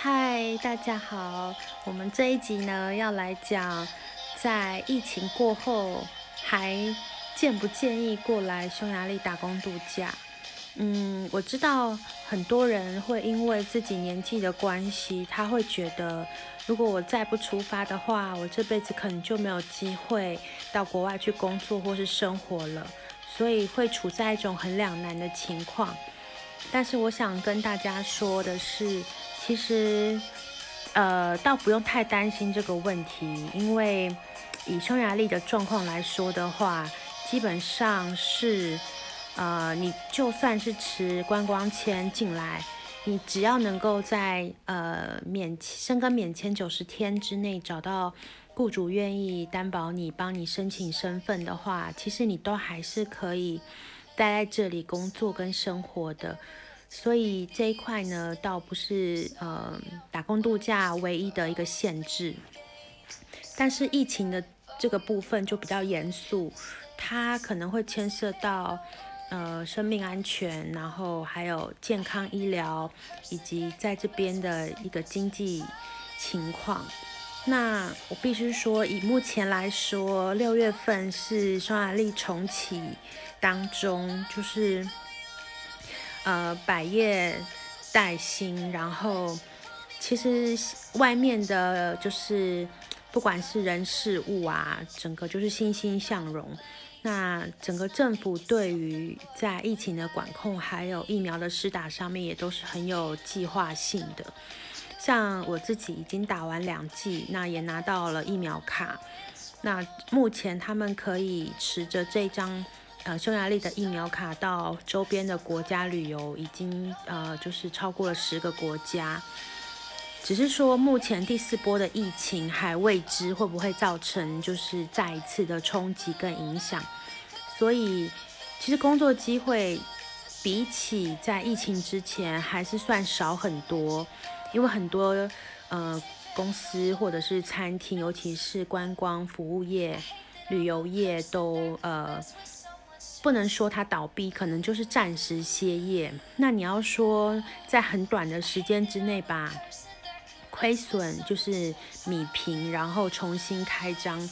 嗨，大家好，我们这一集呢要来讲，在疫情过后还建不建议过来匈牙利打工度假？嗯，我知道很多人会因为自己年纪的关系，他会觉得，如果我再不出发的话，我这辈子可能就没有机会到国外去工作或是生活了，所以会处在一种很两难的情况。但是我想跟大家说的是。其实，呃，倒不用太担心这个问题，因为以匈牙利的状况来说的话，基本上是，呃，你就算是持观光签进来，你只要能够在呃免申根免签九十天之内找到雇主愿意担保你、帮你申请身份的话，其实你都还是可以待在这里工作跟生活的。所以这一块呢，倒不是呃打工度假唯一的一个限制，但是疫情的这个部分就比较严肃，它可能会牵涉到呃生命安全，然后还有健康医疗，以及在这边的一个经济情况。那我必须说，以目前来说，六月份是匈牙利重启当中，就是。呃，百业待兴，然后其实外面的，就是不管是人事物啊，整个就是欣欣向荣。那整个政府对于在疫情的管控，还有疫苗的施打上面，也都是很有计划性的。像我自己已经打完两剂，那也拿到了疫苗卡。那目前他们可以持着这张。呃，匈牙利的疫苗卡到周边的国家旅游已经呃，就是超过了十个国家。只是说目前第四波的疫情还未知会不会造成就是再一次的冲击跟影响。所以其实工作机会比起在疫情之前还是算少很多，因为很多呃公司或者是餐厅，尤其是观光服务业、旅游业都呃。不能说它倒闭，可能就是暂时歇业。那你要说在很短的时间之内把亏损就是米平，然后重新开张，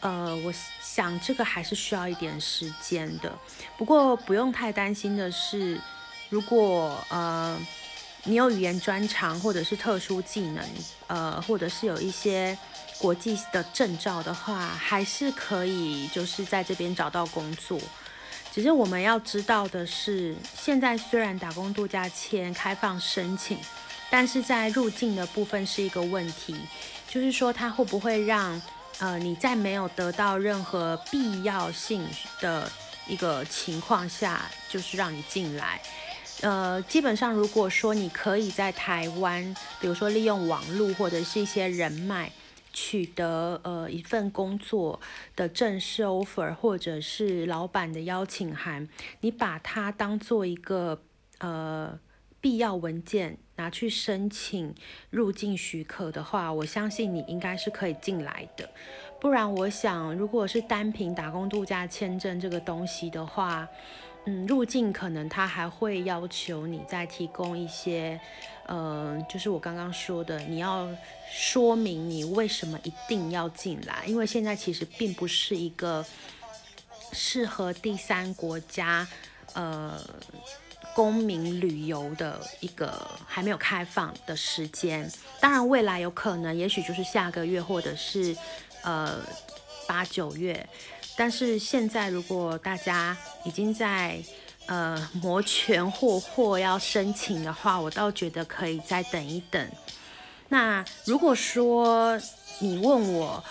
呃，我想这个还是需要一点时间的。不过不用太担心的是，如果呃你有语言专长或者是特殊技能，呃，或者是有一些国际的证照的话，还是可以就是在这边找到工作。只是我们要知道的是，现在虽然打工度假签开放申请，但是在入境的部分是一个问题，就是说它会不会让呃你在没有得到任何必要性的一个情况下，就是让你进来。呃，基本上如果说你可以在台湾，比如说利用网络或者是一些人脉。取得呃一份工作的正式 offer，或者是老板的邀请函，你把它当做一个呃必要文件拿去申请入境许可的话，我相信你应该是可以进来的。不然，我想如果是单凭打工度假签证这个东西的话，嗯，入境可能他还会要求你再提供一些。嗯，就是我刚刚说的，你要说明你为什么一定要进来，因为现在其实并不是一个适合第三国家呃公民旅游的一个还没有开放的时间。当然，未来有可能，也许就是下个月或者是呃八九月，但是现在如果大家已经在。呃，摩拳霍霍要申请的话，我倒觉得可以再等一等。那如果说你问我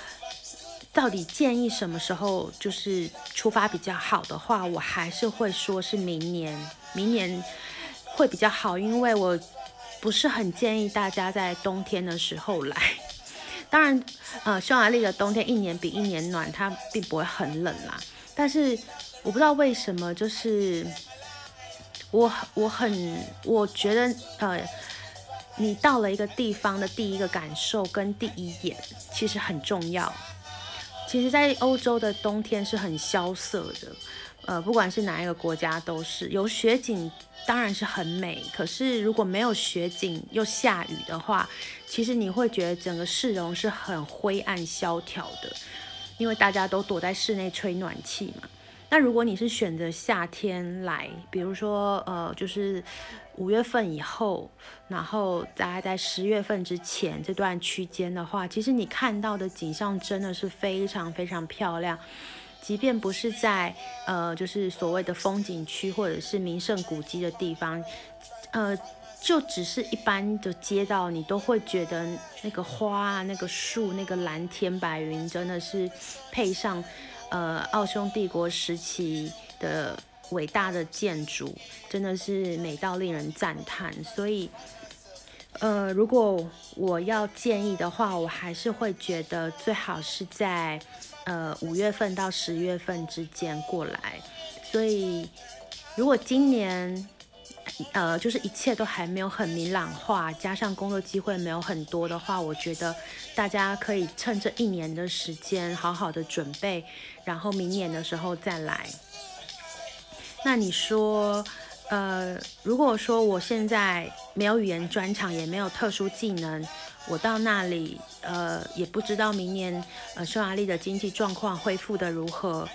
到底建议什么时候就是出发比较好的话，我还是会说是明年，明年会比较好，因为我不是很建议大家在冬天的时候来。当然，呃，匈牙利的冬天一年比一年暖，它并不会很冷啦，但是。我不知道为什么，就是我我很我觉得呃，你到了一个地方的第一个感受跟第一眼其实很重要。其实，在欧洲的冬天是很萧瑟的，呃，不管是哪一个国家都是有雪景，当然是很美。可是如果没有雪景又下雨的话，其实你会觉得整个市容是很灰暗萧条的，因为大家都躲在室内吹暖气嘛。那如果你是选择夏天来，比如说呃，就是五月份以后，然后大概在十月份之前这段区间的话，其实你看到的景象真的是非常非常漂亮。即便不是在呃，就是所谓的风景区或者是名胜古迹的地方，呃，就只是一般的街道，你都会觉得那个花啊、那个树、那个蓝天白云，真的是配上呃奥匈帝国时期的伟大的建筑，真的是美到令人赞叹。所以，呃，如果我要建议的话，我还是会觉得最好是在。呃，五月份到十月份之间过来，所以如果今年呃就是一切都还没有很明朗化，加上工作机会没有很多的话，我觉得大家可以趁这一年的时间好好的准备，然后明年的时候再来。那你说，呃，如果说我现在没有语言专长，也没有特殊技能。我到那里，呃，也不知道明年，呃，匈牙利的经济状况恢复的如何，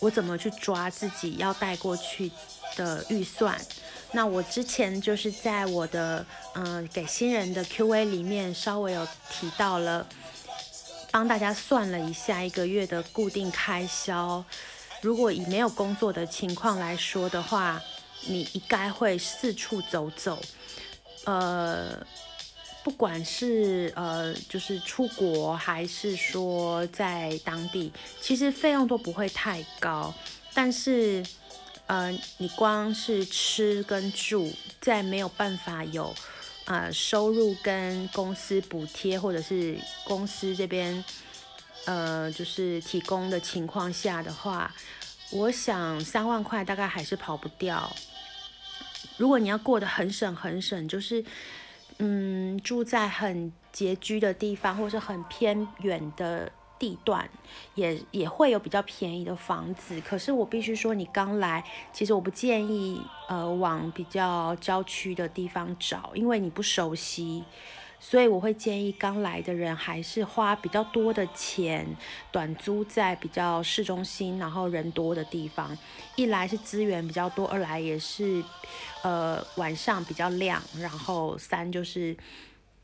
我怎么去抓自己要带过去的预算？那我之前就是在我的，嗯，给新人的 Q&A 里面稍微有提到了，帮大家算了一下一个月的固定开销，如果以没有工作的情况来说的话，你应该会四处走走，呃。不管是呃，就是出国还是说在当地，其实费用都不会太高。但是，呃，你光是吃跟住，在没有办法有呃收入跟公司补贴，或者是公司这边呃就是提供的情况下的话，我想三万块大概还是跑不掉。如果你要过得很省很省，就是。嗯，住在很拮据的地方，或是很偏远的地段，也也会有比较便宜的房子。可是我必须说，你刚来，其实我不建议呃往比较郊区的地方找，因为你不熟悉。所以我会建议刚来的人还是花比较多的钱，短租在比较市中心，然后人多的地方。一来是资源比较多，二来也是，呃，晚上比较亮，然后三就是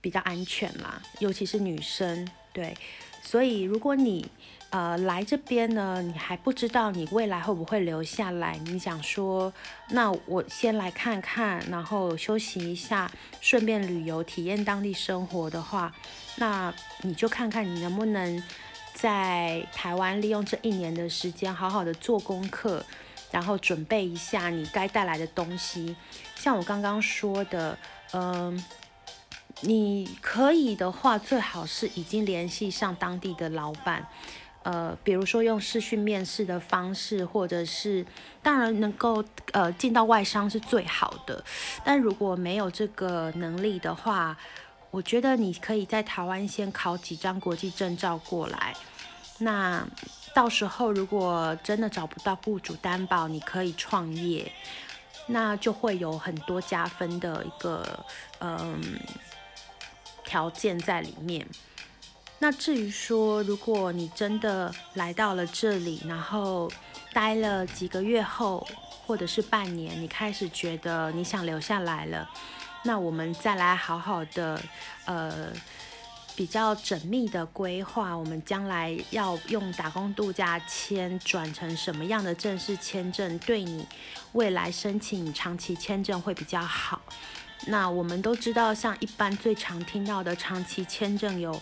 比较安全嘛，尤其是女生。对，所以如果你。呃，来这边呢，你还不知道你未来会不会留下来。你想说，那我先来看看，然后休息一下，顺便旅游体验当地生活的话，那你就看看你能不能在台湾利用这一年的时间，好好的做功课，然后准备一下你该带来的东西。像我刚刚说的，嗯，你可以的话，最好是已经联系上当地的老板。呃，比如说用视讯面试的方式，或者是当然能够呃进到外商是最好的。但如果没有这个能力的话，我觉得你可以在台湾先考几张国际证照过来。那到时候如果真的找不到雇主担保，你可以创业，那就会有很多加分的一个嗯条件在里面。那至于说，如果你真的来到了这里，然后待了几个月后，或者是半年，你开始觉得你想留下来了，那我们再来好好的，呃，比较缜密的规划，我们将来要用打工度假签转成什么样的正式签证，对你未来申请长期签证会比较好。那我们都知道，像一般最常听到的长期签证有。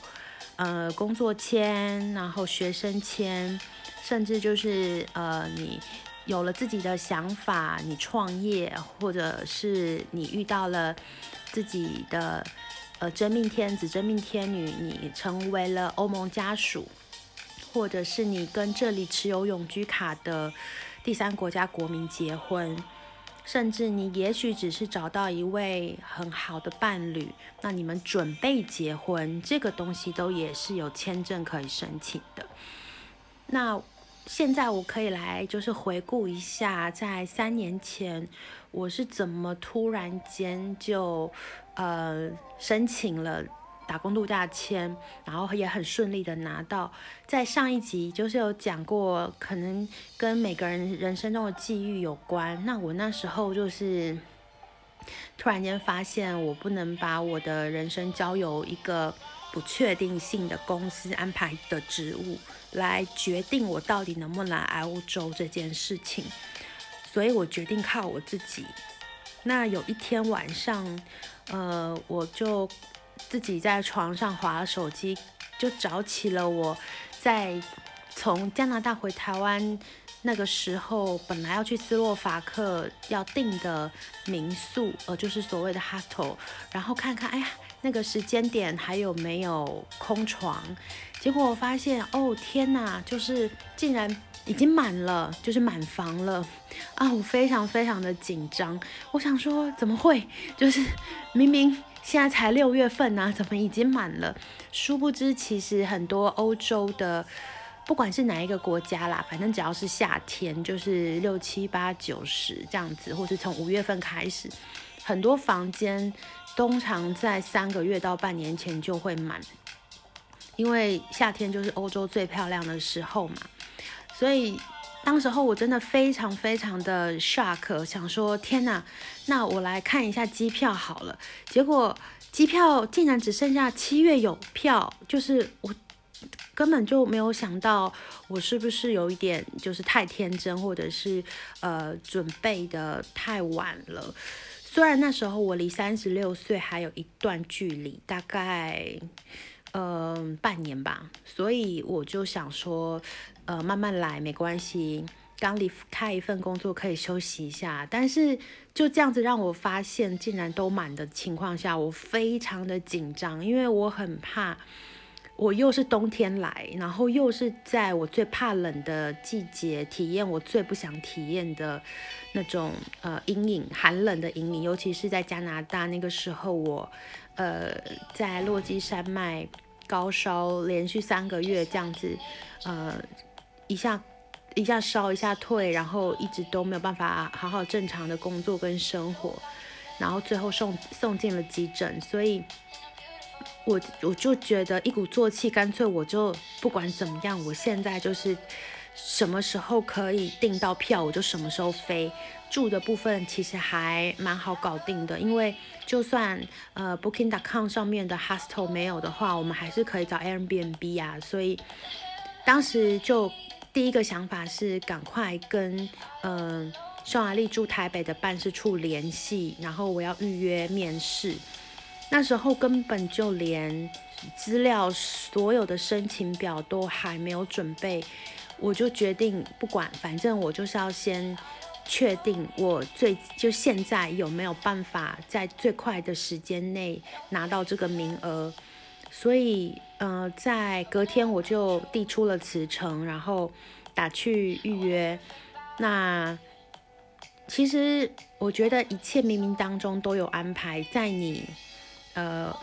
呃，工作签，然后学生签，甚至就是呃，你有了自己的想法，你创业，或者是你遇到了自己的呃真命天子、真命天女，你成为了欧盟家属，或者是你跟这里持有永居卡的第三国家国民结婚。甚至你也许只是找到一位很好的伴侣，那你们准备结婚，这个东西都也是有签证可以申请的。那现在我可以来就是回顾一下，在三年前我是怎么突然间就呃申请了打工度假签，然后也很顺利的拿到。在上一集就是有讲过，可能跟每个人人生中的际遇有关。那我那时候就是突然间发现，我不能把我的人生交由一个不确定性的公司安排的职务。来决定我到底能不能来欧洲这件事情，所以我决定靠我自己。那有一天晚上，呃，我就自己在床上划手机，就找起了我在从加拿大回台湾那个时候，本来要去斯洛伐克要订的民宿，呃，就是所谓的 hostel，然后看看，哎呀，那个时间点还有没有空床。结果我发现，哦天哪，就是竟然已经满了，就是满房了啊！我非常非常的紧张，我想说怎么会？就是明明现在才六月份呢，怎么已经满了？殊不知，其实很多欧洲的，不管是哪一个国家啦，反正只要是夏天，就是六七八九十这样子，或是从五月份开始，很多房间通常在三个月到半年前就会满。因为夏天就是欧洲最漂亮的时候嘛，所以当时候我真的非常非常的 shock，想说天哪，那我来看一下机票好了。结果机票竟然只剩下七月有票，就是我根本就没有想到我是不是有一点就是太天真，或者是呃准备的太晚了。虽然那时候我离三十六岁还有一段距离，大概。嗯，半年吧，所以我就想说，呃，慢慢来没关系。刚离开一份工作可以休息一下，但是就这样子让我发现竟然都满的情况下，我非常的紧张，因为我很怕，我又是冬天来，然后又是在我最怕冷的季节体验我最不想体验的那种呃阴影，寒冷的阴影，尤其是在加拿大那个时候我。呃，在落基山脉高烧连续三个月这样子，呃，一下一下烧一下退，然后一直都没有办法好好正常的工作跟生活，然后最后送送进了急诊，所以，我我就觉得一鼓作气，干脆我就不管怎么样，我现在就是什么时候可以订到票，我就什么时候飞。住的部分其实还蛮好搞定的，因为就算呃 Booking.com 上面的 hostel 没有的话，我们还是可以找 Airbnb 啊。所以当时就第一个想法是赶快跟嗯匈牙利驻台北的办事处联系，然后我要预约面试。那时候根本就连资料所有的申请表都还没有准备，我就决定不管，反正我就是要先。确定我最就现在有没有办法在最快的时间内拿到这个名额，所以呃，在隔天我就递出了辞呈，然后打去预约。那其实我觉得一切冥冥当中都有安排，在你呃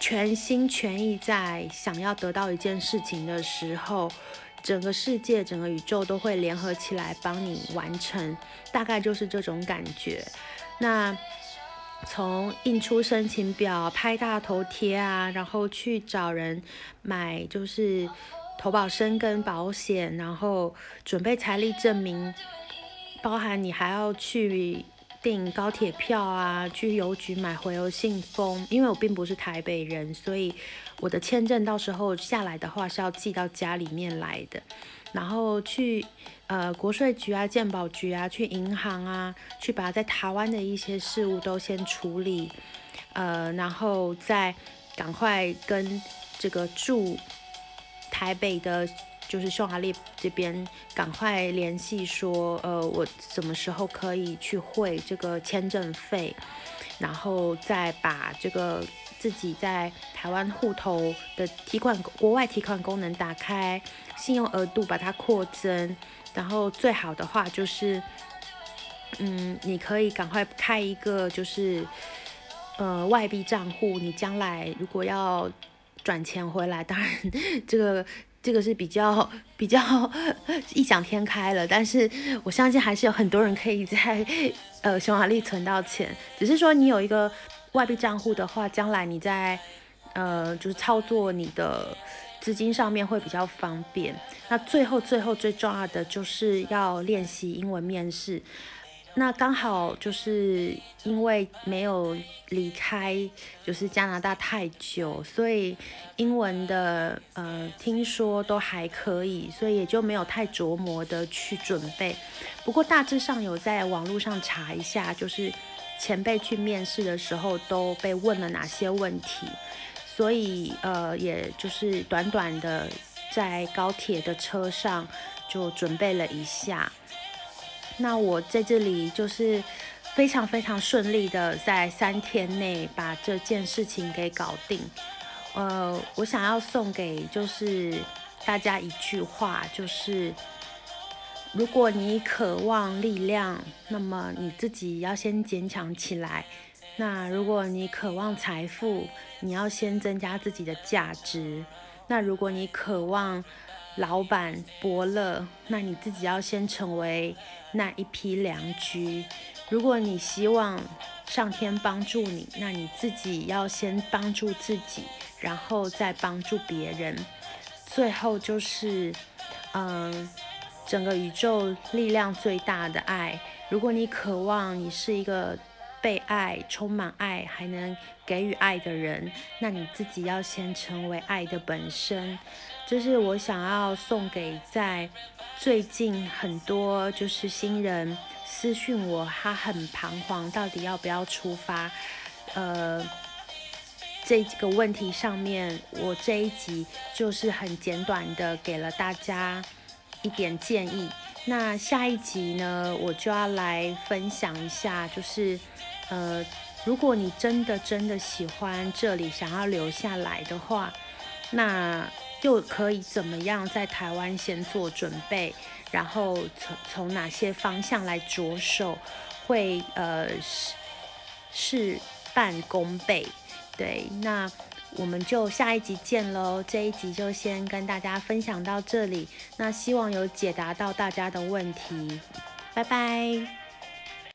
全心全意在想要得到一件事情的时候。整个世界、整个宇宙都会联合起来帮你完成，大概就是这种感觉。那从印出申请表、拍大头贴啊，然后去找人买，就是投保生跟保险，然后准备财力证明，包含你还要去订高铁票啊，去邮局买回邮信封。因为我并不是台北人，所以。我的签证到时候下来的话是要寄到家里面来的，然后去呃国税局啊、鉴宝局啊、去银行啊，去把在台湾的一些事务都先处理，呃，然后再赶快跟这个住台北的，就是匈牙利这边赶快联系说，呃，我什么时候可以去汇这个签证费，然后再把这个。自己在台湾户头的提款国外提款功能打开，信用额度把它扩增，然后最好的话就是，嗯，你可以赶快开一个就是呃外币账户，你将来如果要转钱回来，当然 这个这个是比较 比较异想天开了，但是我相信还是有很多人可以在呃匈牙利存到钱，只是说你有一个外币账户的话，将来你在呃就是操作你的资金上面会比较方便。那最后最后最重要的就是要练习英文面试。那刚好就是因为没有离开，就是加拿大太久，所以英文的呃听说都还可以，所以也就没有太琢磨的去准备。不过大致上有在网络上查一下，就是前辈去面试的时候都被问了哪些问题，所以呃也就是短短的在高铁的车上就准备了一下。那我在这里就是非常非常顺利的在三天内把这件事情给搞定。呃，我想要送给就是大家一句话，就是如果你渴望力量，那么你自己要先坚强起来；那如果你渴望财富，你要先增加自己的价值；那如果你渴望老板伯乐，那你自己要先成为那一批良驹。如果你希望上天帮助你，那你自己要先帮助自己，然后再帮助别人。最后就是，嗯，整个宇宙力量最大的爱。如果你渴望你是一个被爱、充满爱，还能给予爱的人，那你自己要先成为爱的本身。就是我想要送给在最近很多就是新人私讯我，他很彷徨，到底要不要出发？呃，这个问题上面，我这一集就是很简短的给了大家一点建议。那下一集呢，我就要来分享一下，就是呃，如果你真的真的喜欢这里，想要留下来的话，那。又可以怎么样在台湾先做准备，然后从从哪些方向来着手，会呃事事半功倍。对，那我们就下一集见喽。这一集就先跟大家分享到这里，那希望有解答到大家的问题，拜拜。